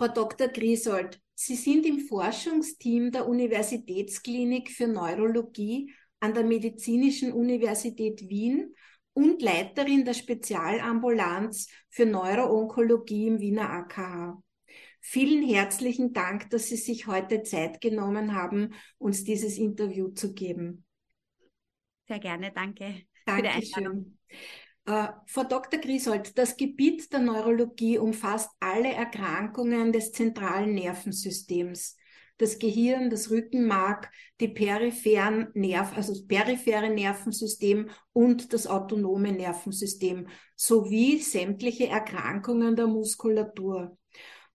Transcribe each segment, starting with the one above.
Frau Dr. Griesold, Sie sind im Forschungsteam der Universitätsklinik für Neurologie an der Medizinischen Universität Wien und Leiterin der Spezialambulanz für Neuroonkologie im Wiener AKH. Vielen herzlichen Dank, dass Sie sich heute Zeit genommen haben, uns dieses Interview zu geben. Sehr gerne, danke. Dankeschön. Äh, Frau Dr. Griesold, das Gebiet der Neurologie umfasst alle Erkrankungen des zentralen Nervensystems. Das Gehirn, das Rückenmark, die peripheren Nerv, also das periphere Nervensystem und das autonome Nervensystem sowie sämtliche Erkrankungen der Muskulatur.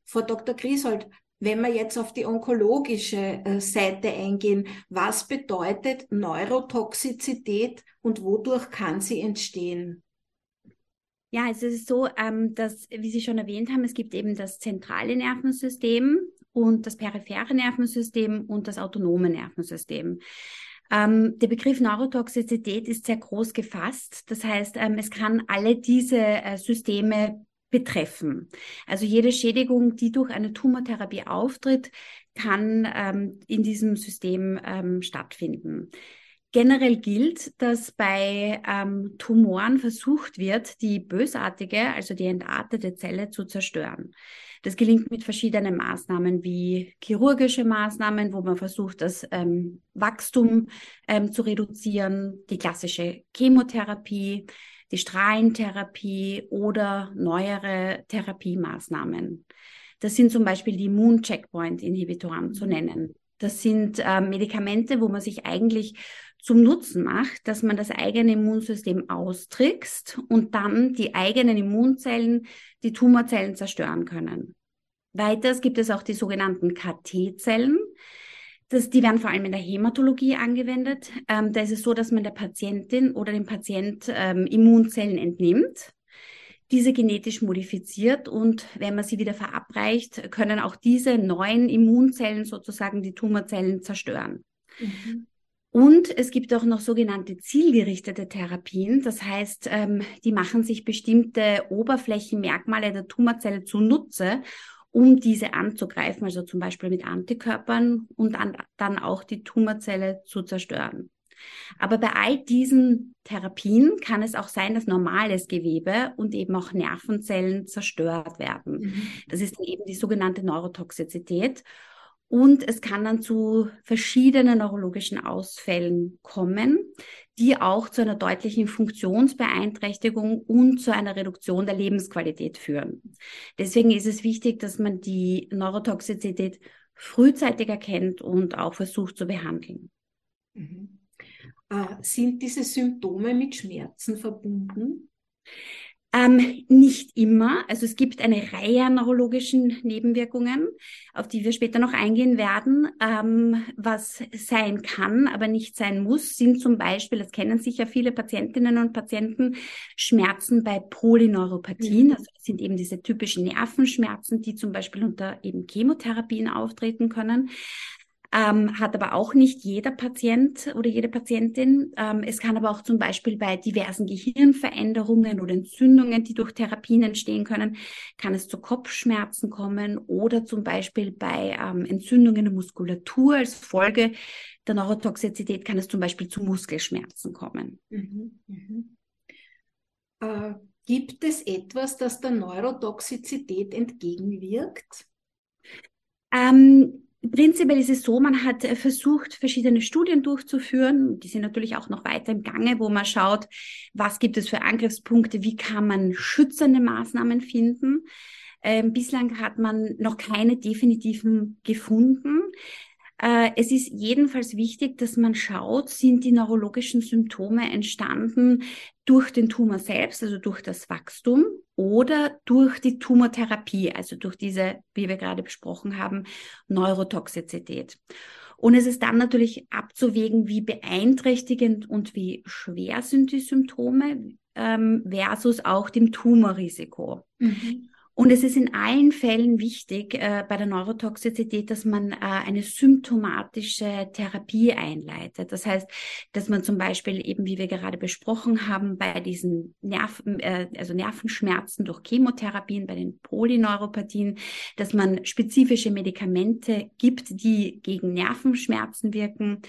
Frau Dr. Griesold, wenn wir jetzt auf die onkologische äh, Seite eingehen, was bedeutet Neurotoxizität und wodurch kann sie entstehen? Ja, es ist so, ähm, dass, wie Sie schon erwähnt haben, es gibt eben das zentrale Nervensystem und das periphere Nervensystem und das autonome Nervensystem. Ähm, der Begriff Neurotoxizität ist sehr groß gefasst. Das heißt, ähm, es kann alle diese äh, Systeme betreffen. Also jede Schädigung, die durch eine Tumortherapie auftritt, kann ähm, in diesem System ähm, stattfinden. Generell gilt, dass bei ähm, Tumoren versucht wird, die bösartige, also die entartete Zelle zu zerstören. Das gelingt mit verschiedenen Maßnahmen wie chirurgische Maßnahmen, wo man versucht, das ähm, Wachstum ähm, zu reduzieren, die klassische Chemotherapie, die Strahlentherapie oder neuere Therapiemaßnahmen. Das sind zum Beispiel die Moon-Checkpoint-Inhibitoren zu nennen. Das sind äh, Medikamente, wo man sich eigentlich zum Nutzen macht, dass man das eigene Immunsystem austrickst und dann die eigenen Immunzellen, die Tumorzellen zerstören können. Weiters gibt es auch die sogenannten KT-Zellen. Die werden vor allem in der Hämatologie angewendet. Ähm, da ist es so, dass man der Patientin oder dem Patient ähm, Immunzellen entnimmt, diese genetisch modifiziert und wenn man sie wieder verabreicht, können auch diese neuen Immunzellen sozusagen die Tumorzellen zerstören. Mhm. Und es gibt auch noch sogenannte zielgerichtete Therapien. Das heißt, ähm, die machen sich bestimmte Oberflächenmerkmale der Tumorzelle zunutze, um diese anzugreifen, also zum Beispiel mit Antikörpern und dann, dann auch die Tumorzelle zu zerstören. Aber bei all diesen Therapien kann es auch sein, dass normales Gewebe und eben auch Nervenzellen zerstört werden. Mhm. Das ist eben die sogenannte Neurotoxizität. Und es kann dann zu verschiedenen neurologischen Ausfällen kommen, die auch zu einer deutlichen Funktionsbeeinträchtigung und zu einer Reduktion der Lebensqualität führen. Deswegen ist es wichtig, dass man die Neurotoxizität frühzeitig erkennt und auch versucht zu behandeln. Mhm. Äh, sind diese Symptome mit Schmerzen verbunden? Ähm, nicht immer. Also es gibt eine Reihe an neurologischen Nebenwirkungen, auf die wir später noch eingehen werden. Ähm, was sein kann, aber nicht sein muss, sind zum Beispiel, das kennen sicher viele Patientinnen und Patienten, Schmerzen bei Polyneuropathien. Mhm. Also das sind eben diese typischen Nervenschmerzen, die zum Beispiel unter eben Chemotherapien auftreten können ähm, hat aber auch nicht jeder Patient oder jede Patientin. Ähm, es kann aber auch zum Beispiel bei diversen Gehirnveränderungen oder Entzündungen, die durch Therapien entstehen können, kann es zu Kopfschmerzen kommen oder zum Beispiel bei ähm, Entzündungen der Muskulatur als Folge der Neurotoxizität kann es zum Beispiel zu Muskelschmerzen kommen. Mhm, mhm. Äh, gibt es etwas, das der Neurotoxizität entgegenwirkt? Ähm, Prinzipiell ist es so, man hat äh, versucht, verschiedene Studien durchzuführen. Die sind natürlich auch noch weiter im Gange, wo man schaut, was gibt es für Angriffspunkte, wie kann man schützende Maßnahmen finden. Ähm, bislang hat man noch keine definitiven gefunden. Äh, es ist jedenfalls wichtig, dass man schaut, sind die neurologischen Symptome entstanden durch den Tumor selbst, also durch das Wachstum oder durch die Tumortherapie, also durch diese, wie wir gerade besprochen haben, Neurotoxizität. Und es ist dann natürlich abzuwägen, wie beeinträchtigend und wie schwer sind die Symptome ähm, versus auch dem Tumorrisiko. Mhm. Und es ist in allen Fällen wichtig äh, bei der Neurotoxizität, dass man äh, eine symptomatische Therapie einleitet. Das heißt, dass man zum Beispiel eben, wie wir gerade besprochen haben, bei diesen Nerven, äh, also Nervenschmerzen durch Chemotherapien, bei den Polyneuropathien, dass man spezifische Medikamente gibt, die gegen Nervenschmerzen wirken.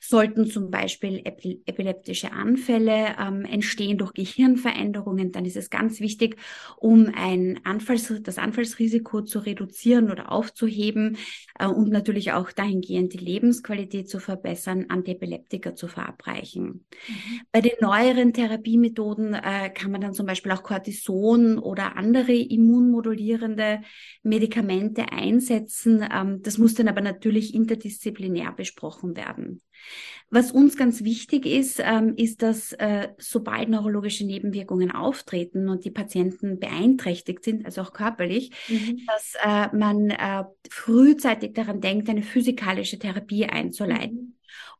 Sollten zum Beispiel epileptische Anfälle ähm, entstehen durch Gehirnveränderungen, dann ist es ganz wichtig, um ein Anfall Anfalls, das Anfallsrisiko zu reduzieren oder aufzuheben äh, und natürlich auch dahingehend die Lebensqualität zu verbessern, Antiepileptika zu verabreichen. Mhm. Bei den neueren Therapiemethoden äh, kann man dann zum Beispiel auch Cortison oder andere immunmodulierende Medikamente einsetzen. Ähm, das muss dann aber natürlich interdisziplinär besprochen werden. Was uns ganz wichtig ist, ähm, ist, dass äh, sobald neurologische Nebenwirkungen auftreten und die Patienten beeinträchtigt sind, also auch körperlich, mhm. dass äh, man äh, frühzeitig daran denkt, eine physikalische Therapie einzuleiten. Mhm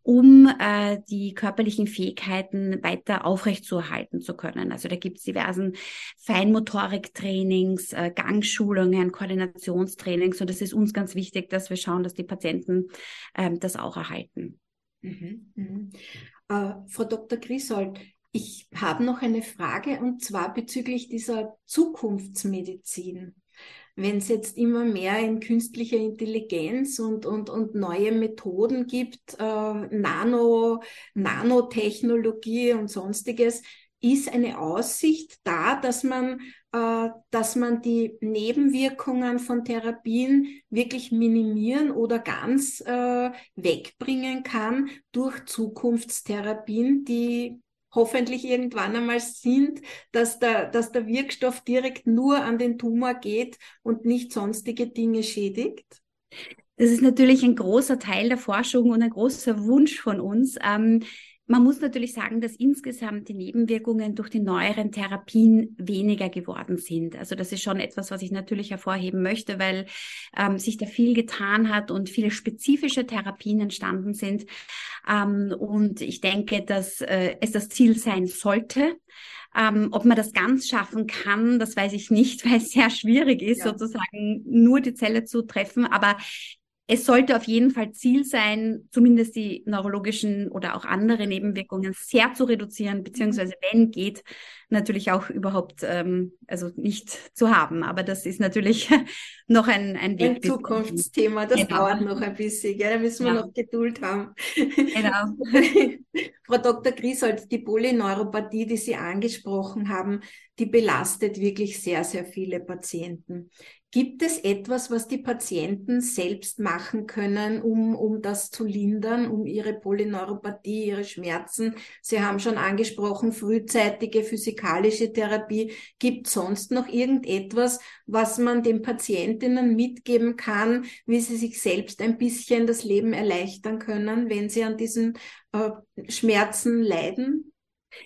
um äh, die körperlichen Fähigkeiten weiter aufrechtzuerhalten zu können. Also da gibt es diversen Feinmotoriktrainings, äh, Gangschulungen, Koordinationstrainings und es ist uns ganz wichtig, dass wir schauen, dass die Patienten äh, das auch erhalten. Mhm, mhm. Äh, Frau Dr. Grisold, ich habe noch eine Frage und zwar bezüglich dieser Zukunftsmedizin. Wenn es jetzt immer mehr in künstlicher Intelligenz und, und, und neue Methoden gibt, äh, Nano, Nanotechnologie und sonstiges, ist eine Aussicht da, dass man äh, dass man die Nebenwirkungen von Therapien wirklich minimieren oder ganz äh, wegbringen kann durch Zukunftstherapien, die hoffentlich irgendwann einmal sind, dass der, dass der Wirkstoff direkt nur an den Tumor geht und nicht sonstige Dinge schädigt? Das ist natürlich ein großer Teil der Forschung und ein großer Wunsch von uns. Ähm, man muss natürlich sagen, dass insgesamt die Nebenwirkungen durch die neueren Therapien weniger geworden sind. Also das ist schon etwas, was ich natürlich hervorheben möchte, weil ähm, sich da viel getan hat und viele spezifische Therapien entstanden sind. Ähm, und ich denke, dass äh, es das Ziel sein sollte. Ähm, ob man das ganz schaffen kann, das weiß ich nicht, weil es sehr schwierig ist, ja. sozusagen nur die Zelle zu treffen. Aber es sollte auf jeden Fall Ziel sein, zumindest die neurologischen oder auch andere Nebenwirkungen sehr zu reduzieren, beziehungsweise wenn geht, natürlich auch überhaupt ähm, also nicht zu haben. Aber das ist natürlich noch ein, ein Weg. Ein Zukunftsthema, das genau. dauert noch ein bisschen, gell? da müssen wir ja. noch Geduld haben. Genau. Frau Dr. Griesold, die Polyneuropathie, die Sie angesprochen haben, die belastet wirklich sehr, sehr viele Patienten. Gibt es etwas, was die Patienten selbst machen können, um, um das zu lindern, um ihre Polyneuropathie, ihre Schmerzen? Sie haben schon angesprochen, frühzeitige physikalische Therapie. Gibt sonst noch irgendetwas, was man den Patientinnen mitgeben kann, wie sie sich selbst ein bisschen das Leben erleichtern können, wenn sie an diesen äh, Schmerzen leiden?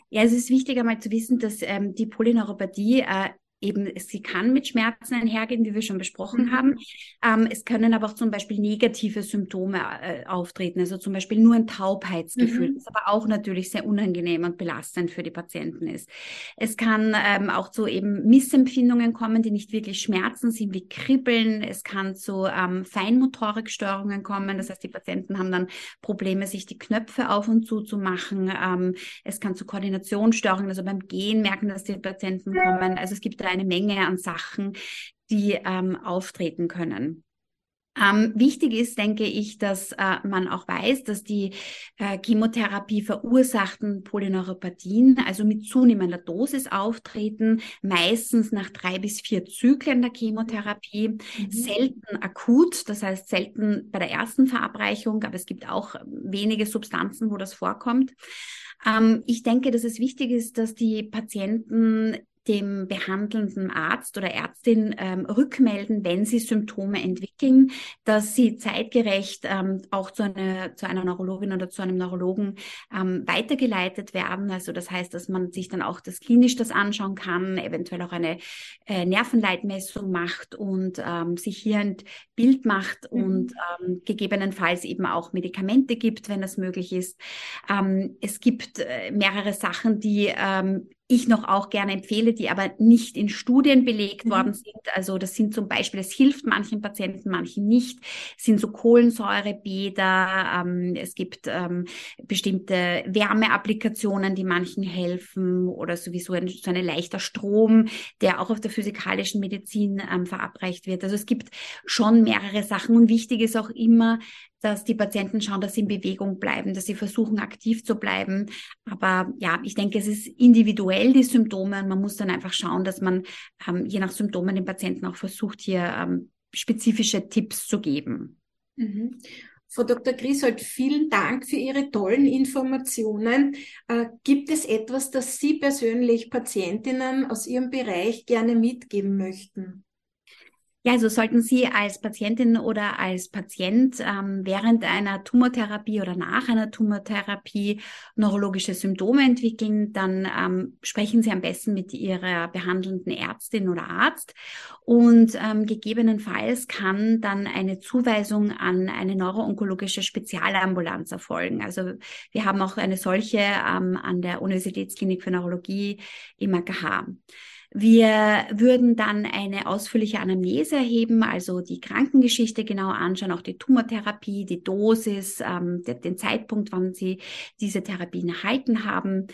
Ja, es ist wichtig einmal zu wissen, dass ähm, die Polyneuropathie äh, eben, sie kann mit Schmerzen einhergehen, wie wir schon besprochen mhm. haben. Ähm, es können aber auch zum Beispiel negative Symptome äh, auftreten, also zum Beispiel nur ein Taubheitsgefühl, mhm. das aber auch natürlich sehr unangenehm und belastend für die Patienten ist. Es kann ähm, auch zu eben Missempfindungen kommen, die nicht wirklich Schmerzen sind, wie Kribbeln. Es kann zu ähm, Feinmotorikstörungen kommen, das heißt, die Patienten haben dann Probleme, sich die Knöpfe auf und zu zu machen. Ähm, es kann zu Koordinationsstörungen, also beim Gehen merken, dass die Patienten kommen. Also es gibt eine Menge an Sachen, die ähm, auftreten können. Ähm, wichtig ist, denke ich, dass äh, man auch weiß, dass die äh, Chemotherapie verursachten Polyneuropathien, also mit zunehmender Dosis auftreten, meistens nach drei bis vier Zyklen der Chemotherapie, mhm. selten akut, das heißt selten bei der ersten Verabreichung, aber es gibt auch wenige Substanzen, wo das vorkommt. Ähm, ich denke, dass es wichtig ist, dass die Patienten dem behandelnden Arzt oder Ärztin ähm, rückmelden, wenn sie Symptome entwickeln, dass sie zeitgerecht ähm, auch zu einer, zu einer Neurologin oder zu einem Neurologen ähm, weitergeleitet werden. Also das heißt, dass man sich dann auch das klinisch das anschauen kann, eventuell auch eine äh, Nervenleitmessung macht und ähm, sich hier ein Bild macht mhm. und ähm, gegebenenfalls eben auch Medikamente gibt, wenn das möglich ist. Ähm, es gibt äh, mehrere Sachen, die ähm, ich noch auch gerne empfehle, die aber nicht in Studien belegt mhm. worden sind. Also das sind zum Beispiel, es hilft manchen Patienten, manchen nicht, es sind so Kohlensäurebäder, ähm, es gibt ähm, bestimmte Wärmeapplikationen, die manchen helfen oder sowieso ein, so ein leichter Strom, der auch auf der physikalischen Medizin ähm, verabreicht wird. Also es gibt schon mehrere Sachen und wichtig ist auch immer, dass die Patienten schauen, dass sie in Bewegung bleiben, dass sie versuchen, aktiv zu bleiben. Aber ja, ich denke, es ist individuell die Symptome und man muss dann einfach schauen, dass man ähm, je nach Symptomen den Patienten auch versucht, hier ähm, spezifische Tipps zu geben. Mhm. Frau Dr. Griesold, vielen Dank für Ihre tollen Informationen. Äh, gibt es etwas, das Sie persönlich Patientinnen aus Ihrem Bereich gerne mitgeben möchten? Ja, also sollten Sie als Patientin oder als Patient ähm, während einer Tumortherapie oder nach einer Tumortherapie neurologische Symptome entwickeln, dann ähm, sprechen Sie am besten mit Ihrer behandelnden Ärztin oder Arzt und ähm, gegebenenfalls kann dann eine Zuweisung an eine neuroonkologische Spezialambulanz erfolgen. Also wir haben auch eine solche ähm, an der Universitätsklinik für Neurologie im AKH. Wir würden dann eine ausführliche Anamnese erheben, also die Krankengeschichte genau anschauen, auch die Tumortherapie, die Dosis, ähm, den Zeitpunkt, wann Sie diese Therapien erhalten haben.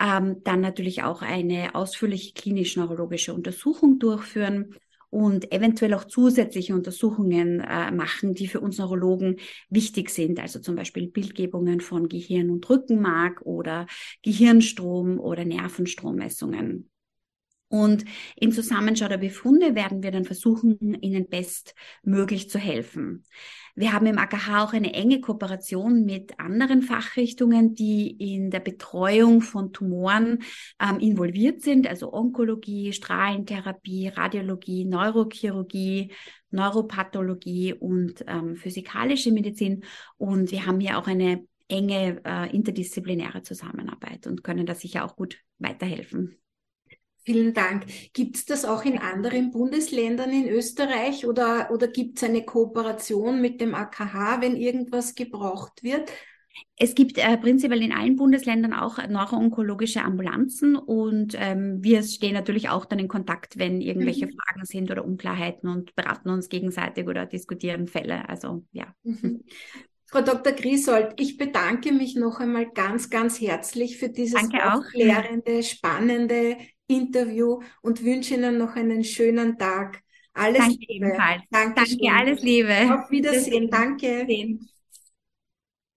Ähm, dann natürlich auch eine ausführliche klinisch-neurologische Untersuchung durchführen und eventuell auch zusätzliche Untersuchungen äh, machen, die für uns Neurologen wichtig sind. Also zum Beispiel Bildgebungen von Gehirn und Rückenmark oder Gehirnstrom oder Nervenstrommessungen. Und im Zusammenschau der Befunde werden wir dann versuchen, Ihnen bestmöglich zu helfen. Wir haben im AKH auch eine enge Kooperation mit anderen Fachrichtungen, die in der Betreuung von Tumoren ähm, involviert sind, also Onkologie, Strahlentherapie, Radiologie, Neurochirurgie, Neuropathologie und ähm, physikalische Medizin. Und wir haben hier auch eine enge äh, interdisziplinäre Zusammenarbeit und können da sicher auch gut weiterhelfen. Vielen Dank. Gibt es das auch in anderen Bundesländern in Österreich oder, oder gibt es eine Kooperation mit dem AKH, wenn irgendwas gebraucht wird? Es gibt äh, prinzipiell in allen Bundesländern auch neuroonkologische Ambulanzen und ähm, wir stehen natürlich auch dann in Kontakt, wenn irgendwelche mhm. Fragen sind oder Unklarheiten und beraten uns gegenseitig oder diskutieren Fälle. Also ja. Mhm. Frau Dr. Griesold, ich bedanke mich noch einmal ganz, ganz herzlich für dieses aufklärende, spannende Interview und wünsche Ihnen noch einen schönen Tag. Alles Danke Liebe. Ebenfalls. Danke, Danke alles Liebe. Auf Wiedersehen. Danke.